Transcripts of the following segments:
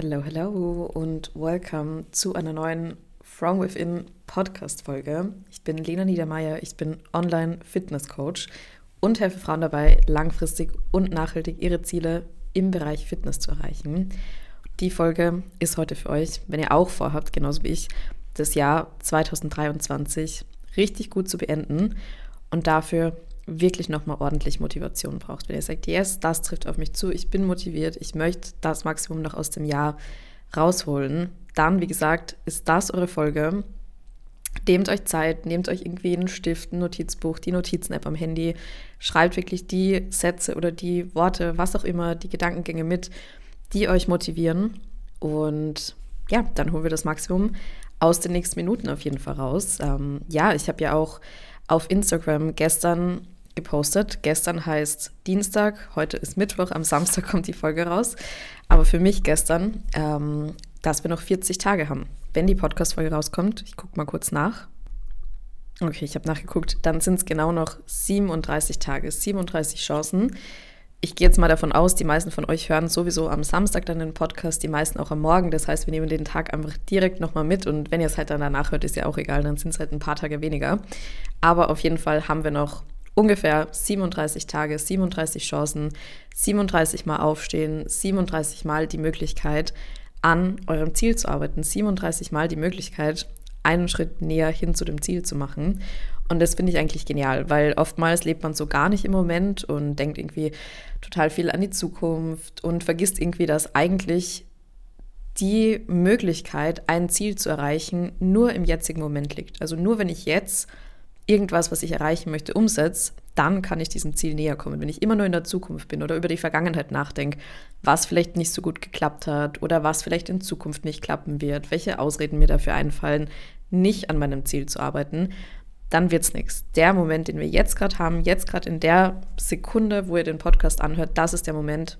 Hello, hello und welcome zu einer neuen From Within Podcast Folge. Ich bin Lena Niedermeyer, ich bin Online Fitness Coach und helfe Frauen dabei, langfristig und nachhaltig ihre Ziele im Bereich Fitness zu erreichen. Die Folge ist heute für euch, wenn ihr auch vorhabt, genauso wie ich, das Jahr 2023 richtig gut zu beenden und dafür wirklich nochmal ordentlich Motivation braucht. Wenn ihr sagt, yes, das trifft auf mich zu, ich bin motiviert, ich möchte das Maximum noch aus dem Jahr rausholen, dann, wie gesagt, ist das eure Folge. Nehmt euch Zeit, nehmt euch irgendwie einen Stift, ein Notizbuch, die Notizen-App am Handy, schreibt wirklich die Sätze oder die Worte, was auch immer, die Gedankengänge mit, die euch motivieren. Und ja, dann holen wir das Maximum aus den nächsten Minuten auf jeden Fall raus. Ähm, ja, ich habe ja auch auf Instagram gestern gepostet. Gestern heißt Dienstag, heute ist Mittwoch, am Samstag kommt die Folge raus. Aber für mich gestern, ähm, dass wir noch 40 Tage haben, wenn die Podcast-Folge rauskommt. Ich gucke mal kurz nach. Okay, ich habe nachgeguckt. Dann sind es genau noch 37 Tage, 37 Chancen. Ich gehe jetzt mal davon aus, die meisten von euch hören sowieso am Samstag dann den Podcast, die meisten auch am Morgen. Das heißt, wir nehmen den Tag einfach direkt nochmal mit. Und wenn ihr es halt dann danach hört, ist ja auch egal, dann sind es halt ein paar Tage weniger. Aber auf jeden Fall haben wir noch ungefähr 37 Tage, 37 Chancen, 37 Mal aufstehen, 37 Mal die Möglichkeit, an eurem Ziel zu arbeiten, 37 Mal die Möglichkeit, einen Schritt näher hin zu dem Ziel zu machen. Und das finde ich eigentlich genial, weil oftmals lebt man so gar nicht im Moment und denkt irgendwie total viel an die Zukunft und vergisst irgendwie, dass eigentlich die Möglichkeit, ein Ziel zu erreichen, nur im jetzigen Moment liegt. Also nur wenn ich jetzt irgendwas, was ich erreichen möchte, umsetze, dann kann ich diesem Ziel näher kommen. Wenn ich immer nur in der Zukunft bin oder über die Vergangenheit nachdenke, was vielleicht nicht so gut geklappt hat oder was vielleicht in Zukunft nicht klappen wird, welche Ausreden mir dafür einfallen, nicht an meinem Ziel zu arbeiten, dann wird es nichts. Der Moment, den wir jetzt gerade haben, jetzt gerade in der Sekunde, wo ihr den Podcast anhört, das ist der Moment,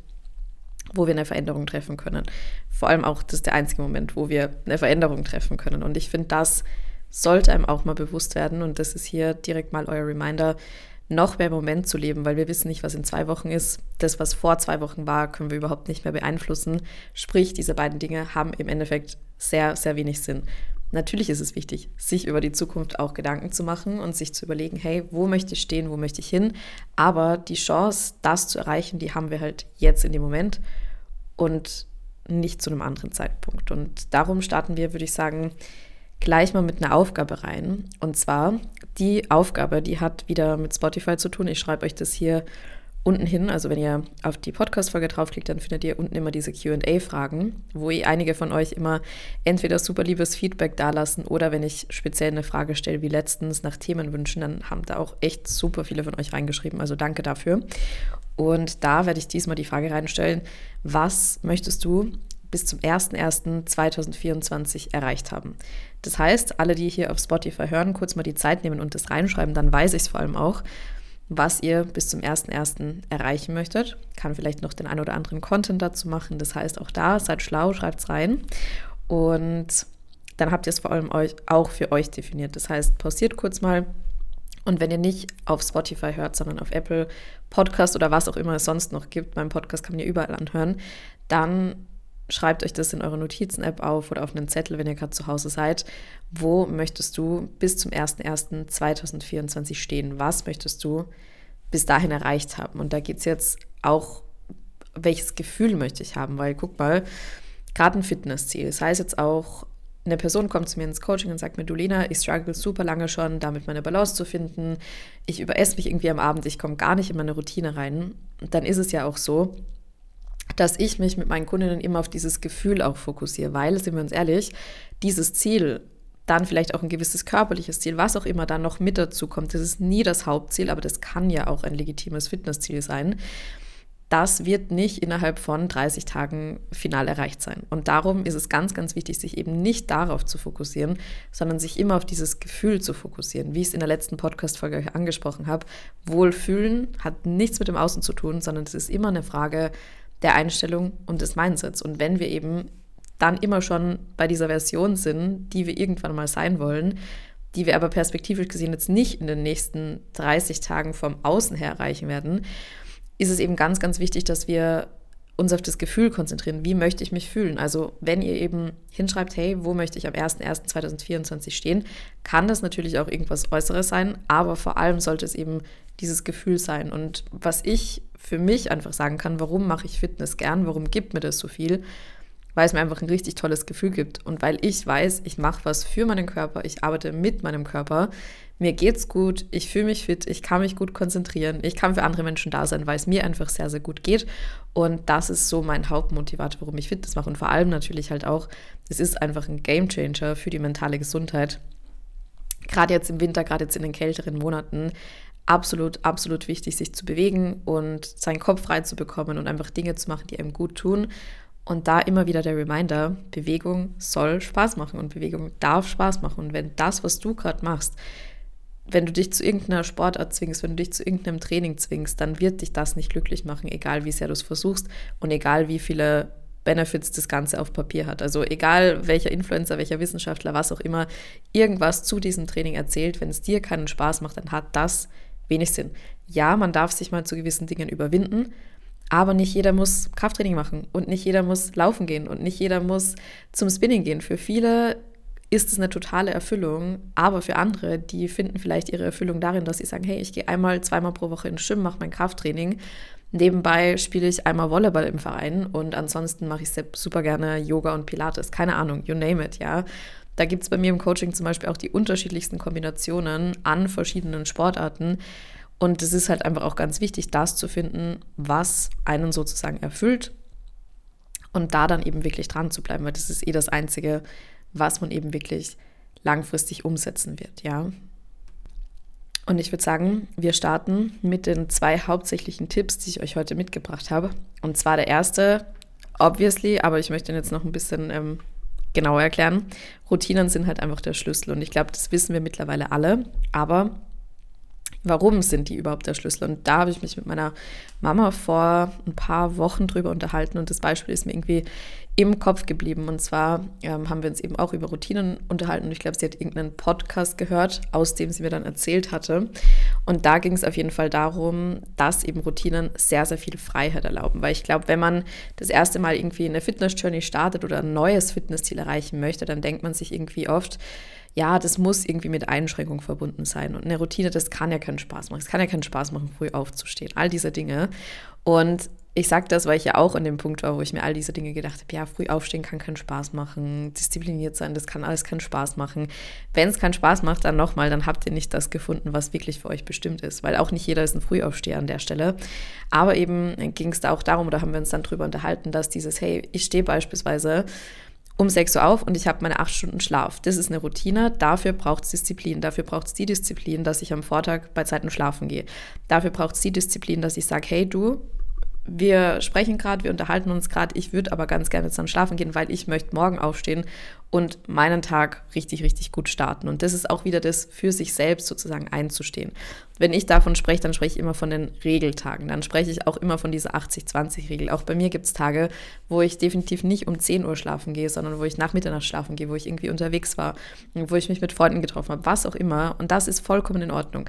wo wir eine Veränderung treffen können. Vor allem auch, das ist der einzige Moment, wo wir eine Veränderung treffen können. Und ich finde, das sollte einem auch mal bewusst werden. Und das ist hier direkt mal euer Reminder, noch mehr im Moment zu leben, weil wir wissen nicht, was in zwei Wochen ist. Das, was vor zwei Wochen war, können wir überhaupt nicht mehr beeinflussen. Sprich, diese beiden Dinge haben im Endeffekt sehr, sehr wenig Sinn. Natürlich ist es wichtig, sich über die Zukunft auch Gedanken zu machen und sich zu überlegen, hey, wo möchte ich stehen, wo möchte ich hin? Aber die Chance, das zu erreichen, die haben wir halt jetzt in dem Moment und nicht zu einem anderen Zeitpunkt. Und darum starten wir, würde ich sagen, gleich mal mit einer Aufgabe rein. Und zwar die Aufgabe, die hat wieder mit Spotify zu tun. Ich schreibe euch das hier unten hin. Also wenn ihr auf die Podcast-Folge draufklickt, dann findet ihr unten immer diese QA-Fragen, wo ihr einige von euch immer entweder super liebes Feedback dalassen oder wenn ich speziell eine Frage stelle, wie letztens nach Themenwünschen, dann haben da auch echt super viele von euch reingeschrieben. Also danke dafür. Und da werde ich diesmal die Frage reinstellen, was möchtest du bis zum 01.01.2024 erreicht haben. Das heißt, alle, die hier auf Spotify hören, kurz mal die Zeit nehmen und das reinschreiben, dann weiß ich es vor allem auch, was ihr bis zum 01.01. erreichen möchtet. Kann vielleicht noch den ein oder anderen Content dazu machen. Das heißt, auch da, seid schlau, schreibt es rein. Und dann habt ihr es vor allem euch, auch für euch definiert. Das heißt, pausiert kurz mal. Und wenn ihr nicht auf Spotify hört, sondern auf Apple Podcast oder was auch immer es sonst noch gibt, mein Podcast kann man ja überall anhören, dann schreibt euch das in eure Notizen-App auf oder auf einen Zettel, wenn ihr gerade zu Hause seid. Wo möchtest du bis zum 01.01.2024 stehen? Was möchtest du bis dahin erreicht haben? Und da geht es jetzt auch, welches Gefühl möchte ich haben? Weil guck mal, gerade ein Fitnessziel. Das heißt jetzt auch, eine Person kommt zu mir ins Coaching und sagt mir, du ich struggle super lange schon, damit meine Balance zu finden. Ich überesse mich irgendwie am Abend, ich komme gar nicht in meine Routine rein. Und dann ist es ja auch so, dass ich mich mit meinen Kundinnen immer auf dieses Gefühl auch fokussiere, weil, sind wir uns ehrlich, dieses Ziel, dann vielleicht auch ein gewisses körperliches Ziel, was auch immer da noch mit dazu kommt, das ist nie das Hauptziel, aber das kann ja auch ein legitimes Fitnessziel sein. Das wird nicht innerhalb von 30 Tagen final erreicht sein. Und darum ist es ganz, ganz wichtig, sich eben nicht darauf zu fokussieren, sondern sich immer auf dieses Gefühl zu fokussieren. Wie ich es in der letzten Podcast-Folge angesprochen habe, Wohlfühlen hat nichts mit dem Außen zu tun, sondern es ist immer eine Frage der Einstellung und des Mindsets. Und wenn wir eben dann immer schon bei dieser Version sind, die wir irgendwann mal sein wollen, die wir aber perspektivisch gesehen jetzt nicht in den nächsten 30 Tagen vom Außen her erreichen werden, ist es eben ganz, ganz wichtig, dass wir uns auf das Gefühl konzentrieren. Wie möchte ich mich fühlen? Also, wenn ihr eben hinschreibt, hey, wo möchte ich am 01.01.2024 stehen, kann das natürlich auch irgendwas Äußeres sein, aber vor allem sollte es eben dieses Gefühl sein. Und was ich für mich einfach sagen kann, warum mache ich Fitness gern, warum gibt mir das so viel, weil es mir einfach ein richtig tolles Gefühl gibt und weil ich weiß, ich mache was für meinen Körper, ich arbeite mit meinem Körper, mir geht's gut, ich fühle mich fit, ich kann mich gut konzentrieren, ich kann für andere Menschen da sein, weil es mir einfach sehr, sehr gut geht. Und das ist so mein Hauptmotivator, warum ich Fitness mache. Und vor allem natürlich halt auch, es ist einfach ein Gamechanger für die mentale Gesundheit. Gerade jetzt im Winter, gerade jetzt in den kälteren Monaten, absolut, absolut wichtig, sich zu bewegen und seinen Kopf frei zu bekommen und einfach Dinge zu machen, die einem gut tun. Und da immer wieder der Reminder, Bewegung soll Spaß machen und Bewegung darf Spaß machen. Und wenn das, was du gerade machst, wenn du dich zu irgendeiner Sportart zwingst, wenn du dich zu irgendeinem Training zwingst, dann wird dich das nicht glücklich machen, egal wie sehr du es versuchst und egal wie viele Benefits das Ganze auf Papier hat. Also egal welcher Influencer, welcher Wissenschaftler, was auch immer, irgendwas zu diesem Training erzählt, wenn es dir keinen Spaß macht, dann hat das wenig Sinn. Ja, man darf sich mal zu gewissen Dingen überwinden, aber nicht jeder muss Krafttraining machen und nicht jeder muss laufen gehen und nicht jeder muss zum Spinning gehen. Für viele ist es eine totale Erfüllung. Aber für andere, die finden vielleicht ihre Erfüllung darin, dass sie sagen, hey, ich gehe einmal, zweimal pro Woche ins Schwimmen, mache mein Krafttraining. Nebenbei spiele ich einmal Volleyball im Verein und ansonsten mache ich super gerne Yoga und Pilates. Keine Ahnung, you name it, ja. Da gibt es bei mir im Coaching zum Beispiel auch die unterschiedlichsten Kombinationen an verschiedenen Sportarten. Und es ist halt einfach auch ganz wichtig, das zu finden, was einen sozusagen erfüllt und da dann eben wirklich dran zu bleiben, weil das ist eh das Einzige, was man eben wirklich langfristig umsetzen wird, ja. Und ich würde sagen, wir starten mit den zwei hauptsächlichen Tipps, die ich euch heute mitgebracht habe. Und zwar der erste, obviously, aber ich möchte ihn jetzt noch ein bisschen ähm, genauer erklären. Routinen sind halt einfach der Schlüssel. Und ich glaube, das wissen wir mittlerweile alle. Aber warum sind die überhaupt der Schlüssel? Und da habe ich mich mit meiner Mama vor ein paar Wochen drüber unterhalten und das Beispiel ist mir irgendwie im Kopf geblieben. Und zwar ähm, haben wir uns eben auch über Routinen unterhalten und ich glaube, sie hat irgendeinen Podcast gehört, aus dem sie mir dann erzählt hatte. Und da ging es auf jeden Fall darum, dass eben Routinen sehr, sehr viel Freiheit erlauben. Weil ich glaube, wenn man das erste Mal irgendwie eine Fitness-Journey startet oder ein neues Fitnessziel erreichen möchte, dann denkt man sich irgendwie oft, ja, das muss irgendwie mit Einschränkung verbunden sein. Und eine Routine, das kann ja keinen Spaß machen. Es kann ja keinen Spaß machen, früh aufzustehen. All diese Dinge. Und ich sage das, weil ich ja auch an dem Punkt war, wo ich mir all diese Dinge gedacht habe, ja, früh aufstehen kann keinen Spaß machen, diszipliniert sein, das kann alles keinen Spaß machen. Wenn es keinen Spaß macht, dann nochmal, dann habt ihr nicht das gefunden, was wirklich für euch bestimmt ist, weil auch nicht jeder ist ein Frühaufsteher an der Stelle. Aber eben ging es da auch darum, oder haben wir uns dann drüber unterhalten, dass dieses, hey, ich stehe beispielsweise um 6 Uhr auf und ich habe meine 8 Stunden Schlaf. Das ist eine Routine, dafür braucht es Disziplin. Dafür braucht es die Disziplin, dass ich am Vortag bei Zeiten schlafen gehe. Dafür braucht es die Disziplin, dass ich sage, hey du, wir sprechen gerade, wir unterhalten uns gerade, ich würde aber ganz gerne jetzt dann schlafen gehen, weil ich möchte morgen aufstehen und meinen Tag richtig, richtig gut starten. Und das ist auch wieder das für sich selbst sozusagen einzustehen. Wenn ich davon spreche, dann spreche ich immer von den Regeltagen. Dann spreche ich auch immer von dieser 80-20-Regel. Auch bei mir gibt es Tage, wo ich definitiv nicht um 10 Uhr schlafen gehe, sondern wo ich nach Mitternacht schlafen gehe, wo ich irgendwie unterwegs war, wo ich mich mit Freunden getroffen habe, was auch immer. Und das ist vollkommen in Ordnung.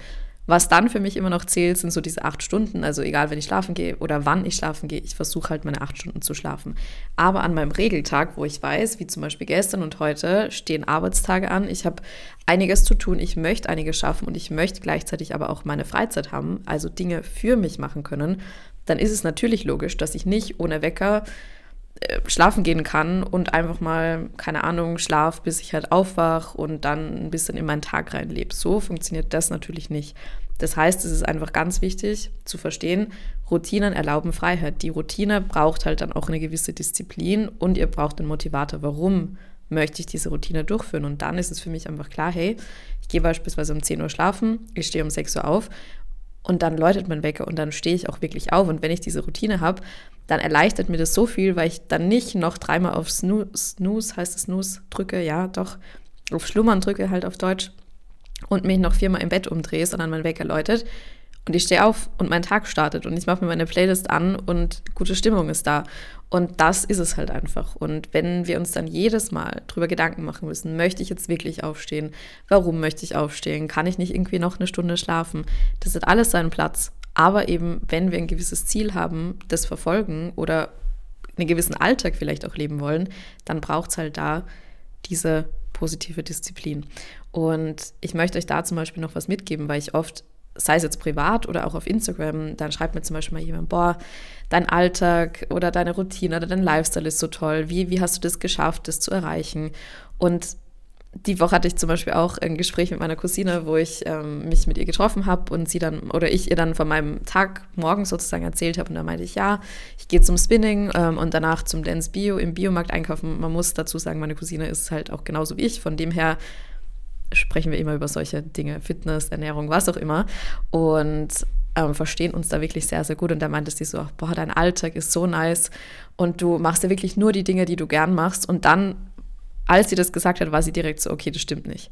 Was dann für mich immer noch zählt, sind so diese acht Stunden. Also egal, wenn ich schlafen gehe oder wann ich schlafen gehe, ich versuche halt meine acht Stunden zu schlafen. Aber an meinem Regeltag, wo ich weiß, wie zum Beispiel gestern und heute, stehen Arbeitstage an. Ich habe einiges zu tun, ich möchte einiges schaffen und ich möchte gleichzeitig aber auch meine Freizeit haben, also Dinge für mich machen können. Dann ist es natürlich logisch, dass ich nicht ohne Wecker schlafen gehen kann und einfach mal, keine Ahnung, schlaf, bis ich halt aufwach und dann ein bisschen in meinen Tag reinlebe. So funktioniert das natürlich nicht. Das heißt, es ist einfach ganz wichtig zu verstehen, Routinen erlauben Freiheit. Die Routine braucht halt dann auch eine gewisse Disziplin und ihr braucht einen Motivator. Warum möchte ich diese Routine durchführen? Und dann ist es für mich einfach klar, hey, ich gehe beispielsweise um 10 Uhr schlafen, ich stehe um 6 Uhr auf und dann läutet mein Wecker und dann stehe ich auch wirklich auf. Und wenn ich diese Routine habe, dann erleichtert mir das so viel, weil ich dann nicht noch dreimal auf Snooze, Snooze heißt es Snooze, drücke, ja, doch, auf Schlummern drücke halt auf Deutsch und mich noch viermal im Bett umdrehe, sondern mein Wecker läutet und ich stehe auf und mein Tag startet und ich mache mir meine Playlist an und gute Stimmung ist da. Und das ist es halt einfach. Und wenn wir uns dann jedes Mal drüber Gedanken machen müssen, möchte ich jetzt wirklich aufstehen? Warum möchte ich aufstehen? Kann ich nicht irgendwie noch eine Stunde schlafen? Das hat alles seinen Platz. Aber eben, wenn wir ein gewisses Ziel haben, das verfolgen oder einen gewissen Alltag vielleicht auch leben wollen, dann braucht es halt da diese positive Disziplin. Und ich möchte euch da zum Beispiel noch was mitgeben, weil ich oft, sei es jetzt privat oder auch auf Instagram, dann schreibt mir zum Beispiel mal jemand, boah, dein Alltag oder deine Routine oder dein Lifestyle ist so toll. Wie, wie hast du das geschafft, das zu erreichen? Und die Woche hatte ich zum Beispiel auch ein Gespräch mit meiner Cousine, wo ich ähm, mich mit ihr getroffen habe und sie dann oder ich ihr dann von meinem Tag morgens sozusagen erzählt habe. Und da meinte ich, ja, ich gehe zum Spinning ähm, und danach zum Dance Bio im Biomarkt einkaufen. Man muss dazu sagen, meine Cousine ist halt auch genauso wie ich. Von dem her sprechen wir immer über solche Dinge, Fitness, Ernährung, was auch immer. Und ähm, verstehen uns da wirklich sehr, sehr gut. Und da meinte sie so, boah, dein Alltag ist so nice und du machst ja wirklich nur die Dinge, die du gern machst. Und dann als sie das gesagt hat, war sie direkt so, okay, das stimmt nicht.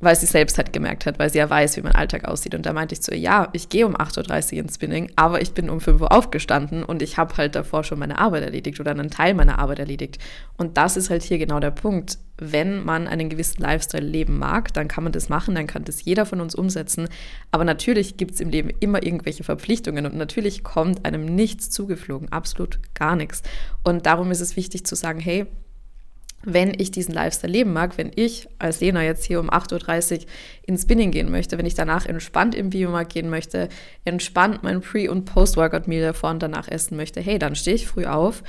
Weil sie selbst halt gemerkt hat, weil sie ja weiß, wie mein Alltag aussieht. Und da meinte ich so, ja, ich gehe um 8.30 Uhr ins Spinning, aber ich bin um 5 Uhr aufgestanden und ich habe halt davor schon meine Arbeit erledigt oder einen Teil meiner Arbeit erledigt. Und das ist halt hier genau der Punkt. Wenn man einen gewissen Lifestyle leben mag, dann kann man das machen, dann kann das jeder von uns umsetzen. Aber natürlich gibt es im Leben immer irgendwelche Verpflichtungen und natürlich kommt einem nichts zugeflogen, absolut gar nichts. Und darum ist es wichtig zu sagen, hey, wenn ich diesen Lifestyle leben mag, wenn ich als Lena jetzt hier um 8.30 Uhr ins Spinning gehen möchte, wenn ich danach entspannt im Biomarkt gehen möchte, entspannt mein Pre- und Post-Workout-Meal davor und danach essen möchte, hey, dann stehe ich früh auf,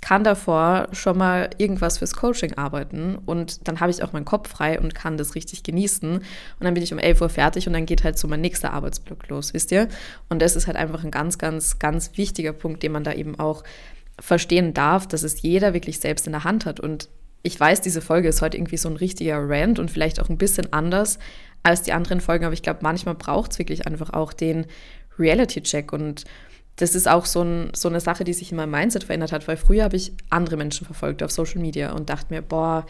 kann davor schon mal irgendwas fürs Coaching arbeiten und dann habe ich auch meinen Kopf frei und kann das richtig genießen. Und dann bin ich um 11 Uhr fertig und dann geht halt so mein nächster Arbeitsblock los, wisst ihr? Und das ist halt einfach ein ganz, ganz, ganz wichtiger Punkt, den man da eben auch verstehen darf, dass es jeder wirklich selbst in der Hand hat und ich weiß, diese Folge ist heute irgendwie so ein richtiger Rant und vielleicht auch ein bisschen anders als die anderen Folgen, aber ich glaube, manchmal braucht es wirklich einfach auch den Reality-Check und das ist auch so, ein, so, eine Sache, die sich in meinem Mindset verändert hat, weil früher habe ich andere Menschen verfolgt auf Social Media und dachte mir, boah,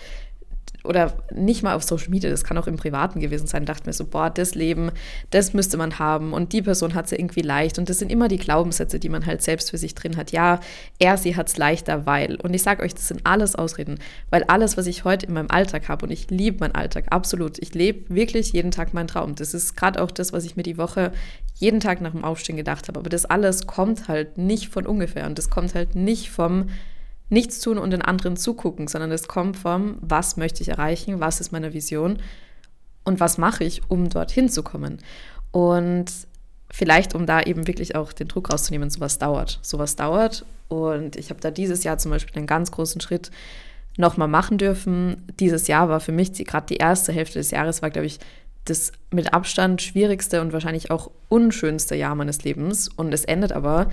oder nicht mal auf Social Media, das kann auch im Privaten gewesen sein, dachte mir so, boah, das Leben, das müsste man haben und die Person hat es ja irgendwie leicht und das sind immer die Glaubenssätze, die man halt selbst für sich drin hat. Ja, er, sie hat es leichter, weil. Und ich sage euch, das sind alles Ausreden, weil alles, was ich heute in meinem Alltag habe und ich liebe meinen Alltag, absolut, ich lebe wirklich jeden Tag meinen Traum. Das ist gerade auch das, was ich mir die Woche jeden Tag nach dem Aufstehen gedacht habe. Aber das alles kommt halt nicht von ungefähr und das kommt halt nicht vom nichts tun und den anderen zugucken, sondern es kommt vom, was möchte ich erreichen, was ist meine Vision und was mache ich, um dorthin zu kommen. Und vielleicht, um da eben wirklich auch den Druck rauszunehmen, sowas dauert. Sowas dauert. Und ich habe da dieses Jahr zum Beispiel einen ganz großen Schritt nochmal machen dürfen. Dieses Jahr war für mich, gerade die erste Hälfte des Jahres war, glaube ich, das mit Abstand schwierigste und wahrscheinlich auch unschönste Jahr meines Lebens. Und es endet aber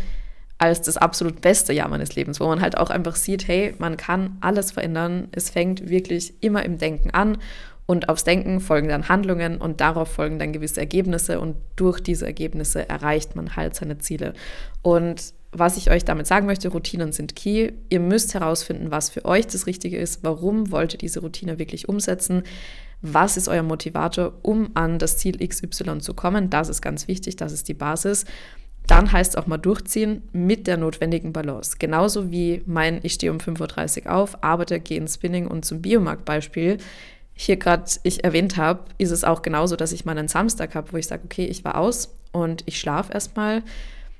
als das absolut beste Jahr meines Lebens, wo man halt auch einfach sieht, hey, man kann alles verändern. Es fängt wirklich immer im Denken an und aufs Denken folgen dann Handlungen und darauf folgen dann gewisse Ergebnisse und durch diese Ergebnisse erreicht man halt seine Ziele. Und was ich euch damit sagen möchte, Routinen sind key. Ihr müsst herausfinden, was für euch das Richtige ist. Warum wollt ihr diese Routine wirklich umsetzen? Was ist euer Motivator, um an das Ziel XY zu kommen? Das ist ganz wichtig, das ist die Basis dann heißt es auch mal durchziehen mit der notwendigen Balance. Genauso wie mein, ich stehe um 5.30 Uhr auf, arbeite, gehe ins Spinning und zum Biomarktbeispiel hier gerade ich erwähnt habe, ist es auch genauso, dass ich mal einen Samstag habe, wo ich sage, okay, ich war aus und ich schlafe erstmal,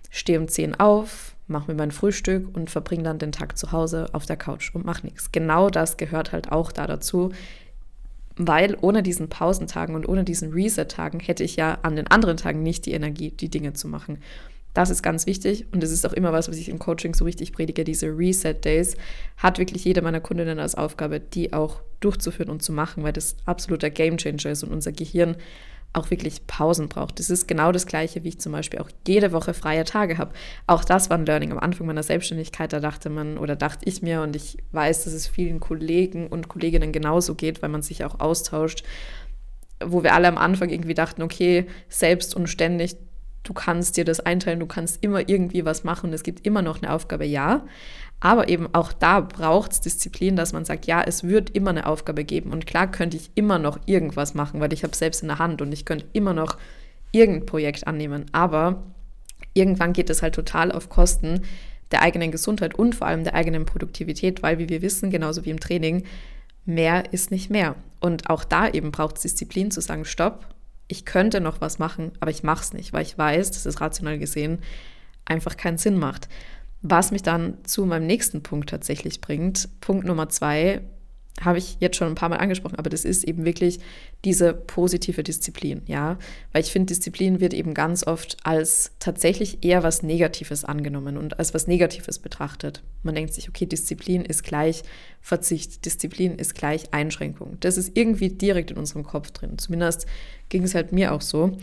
stehe um 10 auf, mache mir mein Frühstück und verbringe dann den Tag zu Hause auf der Couch und mache nichts. Genau das gehört halt auch da dazu, weil ohne diesen Pausentagen und ohne diesen Reset-Tagen hätte ich ja an den anderen Tagen nicht die Energie, die Dinge zu machen. Das ist ganz wichtig und es ist auch immer was, was ich im Coaching so richtig predige. Diese Reset Days hat wirklich jede meiner Kundinnen als Aufgabe, die auch durchzuführen und zu machen, weil das absoluter Gamechanger ist und unser Gehirn auch wirklich Pausen braucht. Das ist genau das Gleiche, wie ich zum Beispiel auch jede Woche freie Tage habe. Auch das war ein Learning am Anfang meiner Selbstständigkeit. Da dachte man oder dachte ich mir und ich weiß, dass es vielen Kollegen und Kolleginnen genauso geht, weil man sich auch austauscht, wo wir alle am Anfang irgendwie dachten, okay, selbst und ständig, du kannst dir das einteilen, du kannst immer irgendwie was machen, es gibt immer noch eine Aufgabe, ja. Aber eben auch da braucht es Disziplin, dass man sagt, ja, es wird immer eine Aufgabe geben. Und klar könnte ich immer noch irgendwas machen, weil ich habe selbst in der Hand und ich könnte immer noch irgendein Projekt annehmen. Aber irgendwann geht es halt total auf Kosten der eigenen Gesundheit und vor allem der eigenen Produktivität, weil, wie wir wissen, genauso wie im Training, mehr ist nicht mehr. Und auch da eben braucht es Disziplin zu sagen, stopp, ich könnte noch was machen, aber ich mache es nicht, weil ich weiß, dass es rational gesehen einfach keinen Sinn macht. Was mich dann zu meinem nächsten Punkt tatsächlich bringt. Punkt Nummer zwei habe ich jetzt schon ein paar Mal angesprochen, aber das ist eben wirklich diese positive Disziplin, ja, weil ich finde, Disziplin wird eben ganz oft als tatsächlich eher was Negatives angenommen und als was Negatives betrachtet. Man denkt sich, okay, Disziplin ist gleich Verzicht, Disziplin ist gleich Einschränkung. Das ist irgendwie direkt in unserem Kopf drin. Zumindest ging es halt mir auch so.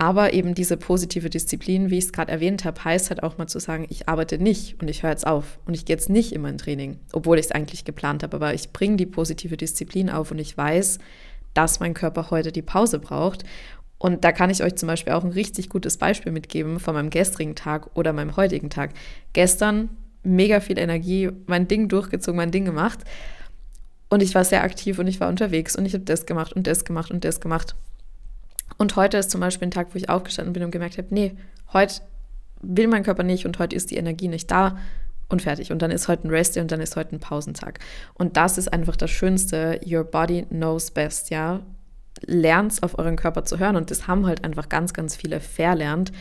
Aber eben diese positive Disziplin, wie ich es gerade erwähnt habe, heißt halt auch mal zu sagen, ich arbeite nicht und ich höre jetzt auf und ich gehe jetzt nicht immer in Training, obwohl ich es eigentlich geplant habe. Aber ich bringe die positive Disziplin auf und ich weiß, dass mein Körper heute die Pause braucht. Und da kann ich euch zum Beispiel auch ein richtig gutes Beispiel mitgeben von meinem gestrigen Tag oder meinem heutigen Tag. Gestern mega viel Energie, mein Ding durchgezogen, mein Ding gemacht. Und ich war sehr aktiv und ich war unterwegs und ich habe das gemacht und das gemacht und das gemacht. Und heute ist zum Beispiel ein Tag, wo ich aufgestanden bin und gemerkt habe, nee, heute will mein Körper nicht und heute ist die Energie nicht da und fertig. Und dann ist heute ein Rest und dann ist heute ein Pausentag. Und das ist einfach das Schönste. Your body knows best, ja. Lernt auf euren Körper zu hören. Und das haben halt einfach ganz, ganz viele verlernt.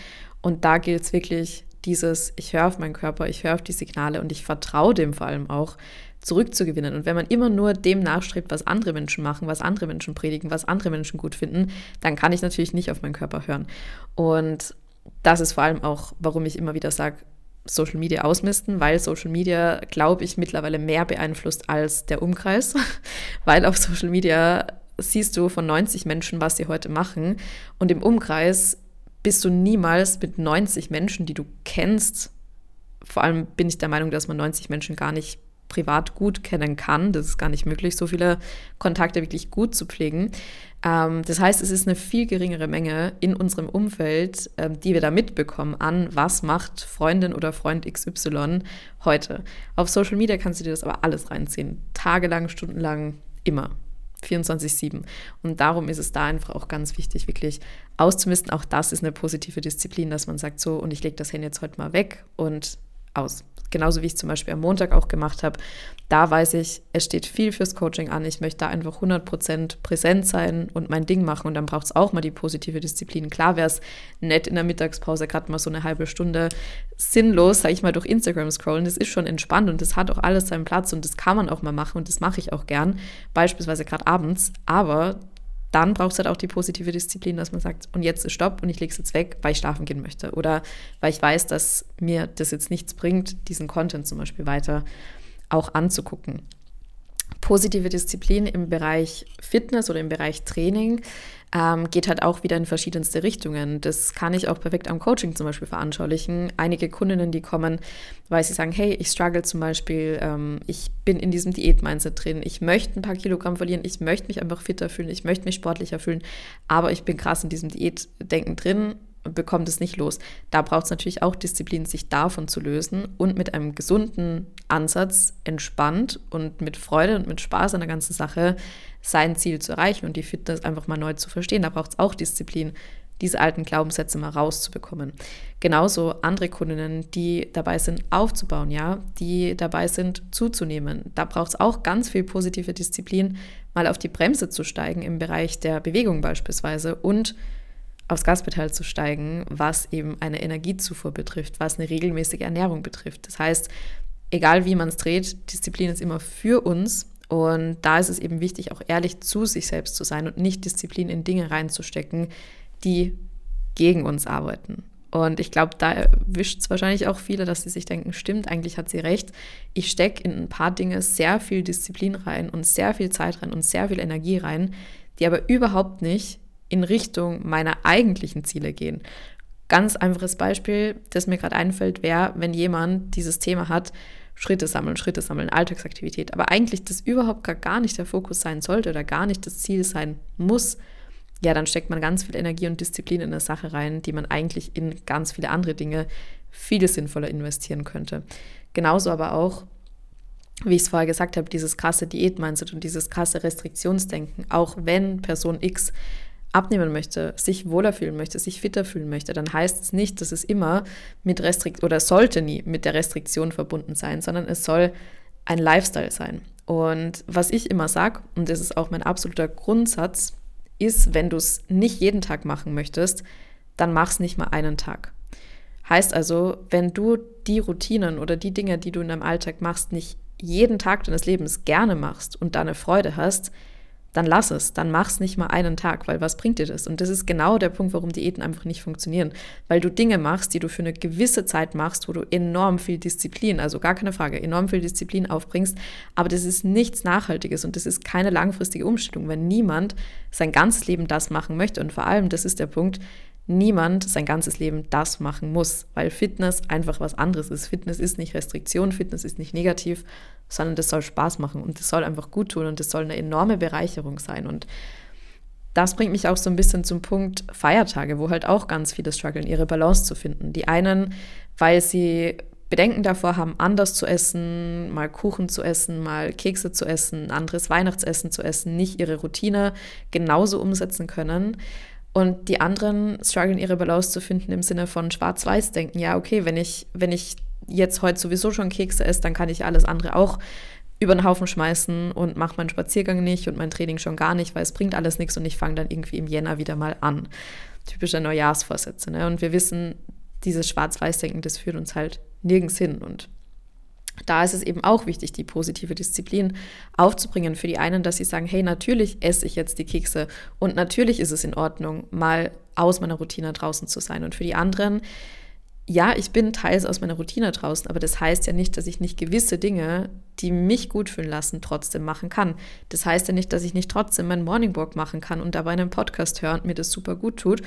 Und da gilt es wirklich, dieses, ich höre auf meinen Körper, ich höre auf die Signale und ich vertraue dem vor allem auch, zurückzugewinnen. Und wenn man immer nur dem nachstrebt, was andere Menschen machen, was andere Menschen predigen, was andere Menschen gut finden, dann kann ich natürlich nicht auf meinen Körper hören. Und das ist vor allem auch, warum ich immer wieder sage, Social Media ausmisten, weil Social Media, glaube ich, mittlerweile mehr beeinflusst als der Umkreis, weil auf Social Media siehst du von 90 Menschen, was sie heute machen und im Umkreis bist du niemals mit 90 Menschen, die du kennst, vor allem bin ich der Meinung, dass man 90 Menschen gar nicht privat gut kennen kann. Das ist gar nicht möglich, so viele Kontakte wirklich gut zu pflegen. Ähm, das heißt, es ist eine viel geringere Menge in unserem Umfeld, ähm, die wir da mitbekommen an, was macht Freundin oder Freund XY heute. Auf Social Media kannst du dir das aber alles reinziehen. Tagelang, stundenlang, immer. 24-7. Und darum ist es da einfach auch ganz wichtig, wirklich auszumisten. Auch das ist eine positive Disziplin, dass man sagt, so, und ich lege das Handy jetzt heute mal weg und aus. Genauso wie ich zum Beispiel am Montag auch gemacht habe. Da weiß ich, es steht viel fürs Coaching an. Ich möchte da einfach 100% präsent sein und mein Ding machen. Und dann braucht es auch mal die positive Disziplin. Klar wäre es nett in der Mittagspause, gerade mal so eine halbe Stunde sinnlos, sage ich mal, durch Instagram scrollen. Das ist schon entspannt und das hat auch alles seinen Platz und das kann man auch mal machen und das mache ich auch gern. Beispielsweise gerade abends. Aber dann braucht es halt auch die positive Disziplin, dass man sagt, und jetzt ist Stopp und ich lege es jetzt weg, weil ich schlafen gehen möchte. Oder weil ich weiß, dass mir das jetzt nichts bringt, diesen Content zum Beispiel weiter auch anzugucken. Positive Disziplin im Bereich Fitness oder im Bereich Training ähm, geht halt auch wieder in verschiedenste Richtungen. Das kann ich auch perfekt am Coaching zum Beispiel veranschaulichen. Einige Kundinnen, die kommen, weil sie sagen, hey, ich struggle zum Beispiel, ähm, ich bin in diesem Diät-Mindset drin, ich möchte ein paar Kilogramm verlieren, ich möchte mich einfach fitter fühlen, ich möchte mich sportlicher fühlen, aber ich bin krass in diesem Diätdenken drin bekommt es nicht los. Da braucht es natürlich auch Disziplin, sich davon zu lösen und mit einem gesunden Ansatz entspannt und mit Freude und mit Spaß an der ganzen Sache sein Ziel zu erreichen und die Fitness einfach mal neu zu verstehen. Da braucht es auch Disziplin, diese alten Glaubenssätze mal rauszubekommen. Genauso andere Kundinnen, die dabei sind, aufzubauen, ja, die dabei sind, zuzunehmen. Da braucht es auch ganz viel positive Disziplin, mal auf die Bremse zu steigen im Bereich der Bewegung beispielsweise und aufs Gaspedal zu steigen, was eben eine Energiezufuhr betrifft, was eine regelmäßige Ernährung betrifft. Das heißt, egal wie man es dreht, Disziplin ist immer für uns und da ist es eben wichtig, auch ehrlich zu sich selbst zu sein und nicht Disziplin in Dinge reinzustecken, die gegen uns arbeiten. Und ich glaube, da erwischt es wahrscheinlich auch viele, dass sie sich denken, stimmt, eigentlich hat sie recht. Ich stecke in ein paar Dinge sehr viel Disziplin rein und sehr viel Zeit rein und sehr viel Energie rein, die aber überhaupt nicht in Richtung meiner eigentlichen Ziele gehen. Ganz einfaches Beispiel, das mir gerade einfällt, wäre, wenn jemand dieses Thema hat, Schritte sammeln, Schritte sammeln, Alltagsaktivität, aber eigentlich das überhaupt gar nicht der Fokus sein sollte oder gar nicht das Ziel sein muss, ja, dann steckt man ganz viel Energie und Disziplin in eine Sache rein, die man eigentlich in ganz viele andere Dinge viel sinnvoller investieren könnte. Genauso aber auch, wie ich es vorher gesagt habe, dieses krasse Diät-Mindset und dieses krasse Restriktionsdenken, auch wenn Person X abnehmen möchte, sich wohler fühlen möchte, sich fitter fühlen möchte, dann heißt es nicht, dass es immer mit Restrikt oder sollte nie mit der Restriktion verbunden sein, sondern es soll ein Lifestyle sein. Und was ich immer sage, und das ist auch mein absoluter Grundsatz, ist, wenn du es nicht jeden Tag machen möchtest, dann mach es nicht mal einen Tag. Heißt also, wenn du die Routinen oder die Dinge, die du in deinem Alltag machst, nicht jeden Tag deines Lebens gerne machst und da eine Freude hast, dann lass es, dann mach's nicht mal einen Tag, weil was bringt dir das? Und das ist genau der Punkt, warum Diäten einfach nicht funktionieren, weil du Dinge machst, die du für eine gewisse Zeit machst, wo du enorm viel Disziplin, also gar keine Frage, enorm viel Disziplin aufbringst, aber das ist nichts Nachhaltiges und das ist keine langfristige Umstellung, wenn niemand sein ganzes Leben das machen möchte. Und vor allem, das ist der Punkt, niemand sein ganzes Leben das machen muss, weil Fitness einfach was anderes ist. Fitness ist nicht Restriktion, Fitness ist nicht negativ, sondern das soll Spaß machen und das soll einfach gut tun und das soll eine enorme Bereicherung sein. Und das bringt mich auch so ein bisschen zum Punkt Feiertage, wo halt auch ganz viele strugglen, ihre Balance zu finden. Die einen, weil sie Bedenken davor haben, anders zu essen, mal Kuchen zu essen, mal Kekse zu essen, anderes Weihnachtsessen zu essen, nicht ihre Routine genauso umsetzen können. Und die anderen strugglen ihre Balance zu finden im Sinne von schwarz-weiß denken. Ja, okay, wenn ich, wenn ich jetzt heute sowieso schon Kekse esse, dann kann ich alles andere auch über den Haufen schmeißen und mache meinen Spaziergang nicht und mein Training schon gar nicht, weil es bringt alles nichts und ich fange dann irgendwie im Jänner wieder mal an. Typische Neujahrsvorsätze. Ne? Und wir wissen, dieses Schwarz-Weiß-Denken, das führt uns halt nirgends hin. Und da ist es eben auch wichtig, die positive Disziplin aufzubringen für die einen, dass sie sagen, hey, natürlich esse ich jetzt die Kekse und natürlich ist es in Ordnung, mal aus meiner Routine draußen zu sein. Und für die anderen, ja, ich bin teils aus meiner Routine draußen, aber das heißt ja nicht, dass ich nicht gewisse Dinge, die mich gut fühlen lassen, trotzdem machen kann. Das heißt ja nicht, dass ich nicht trotzdem meinen Morning Walk machen kann und dabei einen Podcast hören und mir das super gut tut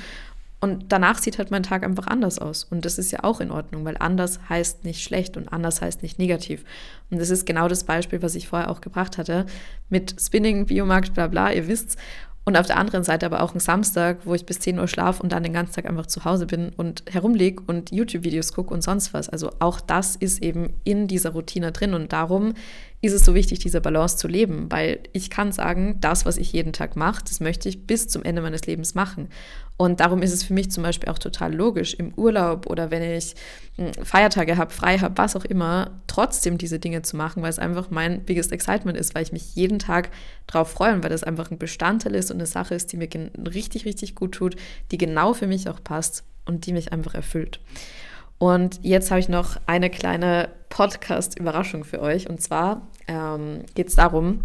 und danach sieht halt mein Tag einfach anders aus. Und das ist ja auch in Ordnung, weil anders heißt nicht schlecht und anders heißt nicht negativ. Und das ist genau das Beispiel, was ich vorher auch gebracht hatte, mit Spinning, Biomarkt, bla bla, ihr wisst's. Und auf der anderen Seite aber auch ein Samstag, wo ich bis 10 Uhr schlafe und dann den ganzen Tag einfach zu Hause bin und herumliege und YouTube-Videos gucke und sonst was. Also auch das ist eben in dieser Routine drin und darum ist es so wichtig, diese Balance zu leben, weil ich kann sagen, das, was ich jeden Tag mache, das möchte ich bis zum Ende meines Lebens machen. Und darum ist es für mich zum Beispiel auch total logisch, im Urlaub oder wenn ich hm, Feiertage habe, frei habe, was auch immer, trotzdem diese Dinge zu machen, weil es einfach mein biggest excitement ist, weil ich mich jeden Tag darauf freue und weil das einfach ein Bestandteil ist und eine Sache ist, die mir richtig, richtig gut tut, die genau für mich auch passt und die mich einfach erfüllt. Und jetzt habe ich noch eine kleine Podcast-Überraschung für euch. Und zwar ähm, geht es darum,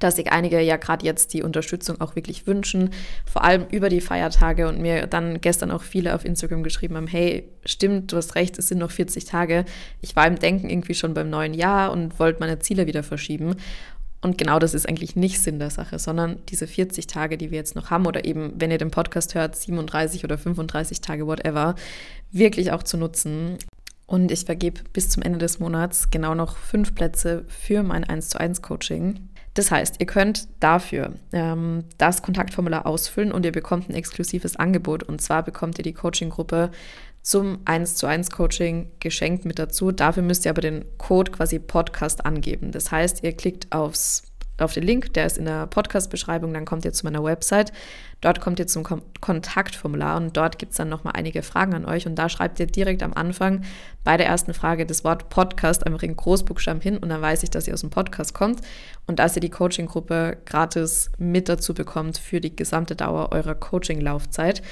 dass sich einige ja gerade jetzt die Unterstützung auch wirklich wünschen, vor allem über die Feiertage und mir dann gestern auch viele auf Instagram geschrieben haben, hey, stimmt, du hast recht, es sind noch 40 Tage. Ich war im Denken irgendwie schon beim neuen Jahr und wollte meine Ziele wieder verschieben. Und genau das ist eigentlich nicht Sinn der Sache, sondern diese 40 Tage, die wir jetzt noch haben, oder eben, wenn ihr den Podcast hört, 37 oder 35 Tage, whatever, wirklich auch zu nutzen. Und ich vergebe bis zum Ende des Monats genau noch fünf Plätze für mein 1 zu 1 Coaching. Das heißt, ihr könnt dafür ähm, das Kontaktformular ausfüllen und ihr bekommt ein exklusives Angebot. Und zwar bekommt ihr die Coaching-Gruppe zum 1 zu 1 Coaching geschenkt mit dazu. Dafür müsst ihr aber den Code quasi Podcast angeben. Das heißt, ihr klickt aufs auf den Link, der ist in der Podcast-Beschreibung, dann kommt ihr zu meiner Website. Dort kommt ihr zum Kom Kontaktformular und dort gibt es dann nochmal einige Fragen an euch und da schreibt ihr direkt am Anfang bei der ersten Frage das Wort Podcast einfach in Großbuchstaben hin und dann weiß ich, dass ihr aus dem Podcast kommt und dass ihr die Coaching-Gruppe gratis mit dazu bekommt für die gesamte Dauer eurer Coaching-Laufzeit.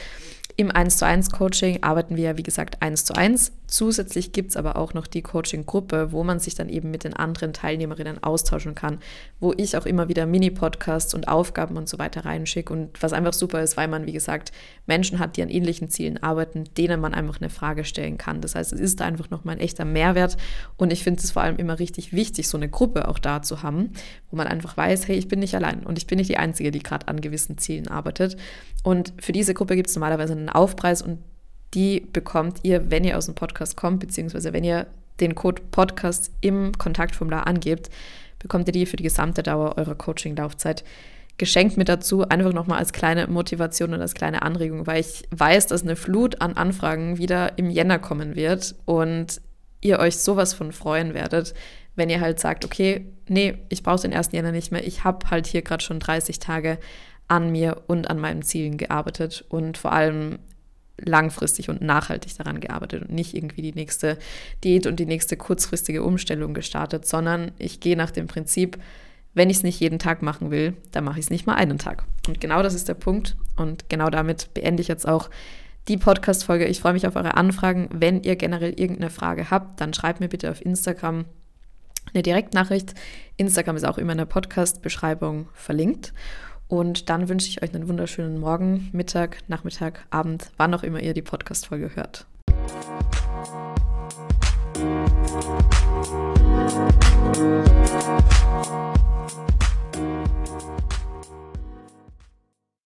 Im 1 zu 1 Coaching arbeiten wir ja, wie gesagt, 1 zu 1. Zusätzlich gibt es aber auch noch die Coaching-Gruppe, wo man sich dann eben mit den anderen Teilnehmerinnen austauschen kann, wo ich auch immer wieder Mini-Podcasts und Aufgaben und so weiter reinschicke und was einfach super ist, weil man, wie gesagt, Menschen hat, die an ähnlichen Zielen arbeiten, denen man einfach eine Frage stellen kann. Das heißt, es ist einfach nochmal ein echter Mehrwert und ich finde es vor allem immer richtig wichtig, so eine Gruppe auch da zu haben, wo man einfach weiß, hey, ich bin nicht allein und ich bin nicht die Einzige, die gerade an gewissen Zielen arbeitet. Und für diese Gruppe gibt es normalerweise einen Aufpreis und die bekommt ihr, wenn ihr aus dem Podcast kommt, beziehungsweise wenn ihr den Code Podcast im Kontaktformular angebt, bekommt ihr die für die gesamte Dauer eurer Coaching-Laufzeit geschenkt mit dazu, einfach nochmal als kleine Motivation und als kleine Anregung, weil ich weiß, dass eine Flut an Anfragen wieder im Jänner kommen wird und ihr euch sowas von freuen werdet, wenn ihr halt sagt, okay, nee, ich brauche den ersten Jänner nicht mehr, ich habe halt hier gerade schon 30 Tage an mir und an meinen Zielen gearbeitet und vor allem langfristig und nachhaltig daran gearbeitet und nicht irgendwie die nächste Diät und die nächste kurzfristige Umstellung gestartet, sondern ich gehe nach dem Prinzip, wenn ich es nicht jeden Tag machen will, dann mache ich es nicht mal einen Tag. Und genau das ist der Punkt und genau damit beende ich jetzt auch die Podcast-Folge. Ich freue mich auf eure Anfragen. Wenn ihr generell irgendeine Frage habt, dann schreibt mir bitte auf Instagram eine Direktnachricht. Instagram ist auch immer in der Podcast-Beschreibung verlinkt. Und dann wünsche ich euch einen wunderschönen Morgen, Mittag, Nachmittag, Abend, wann auch immer ihr die Podcast-Folge hört.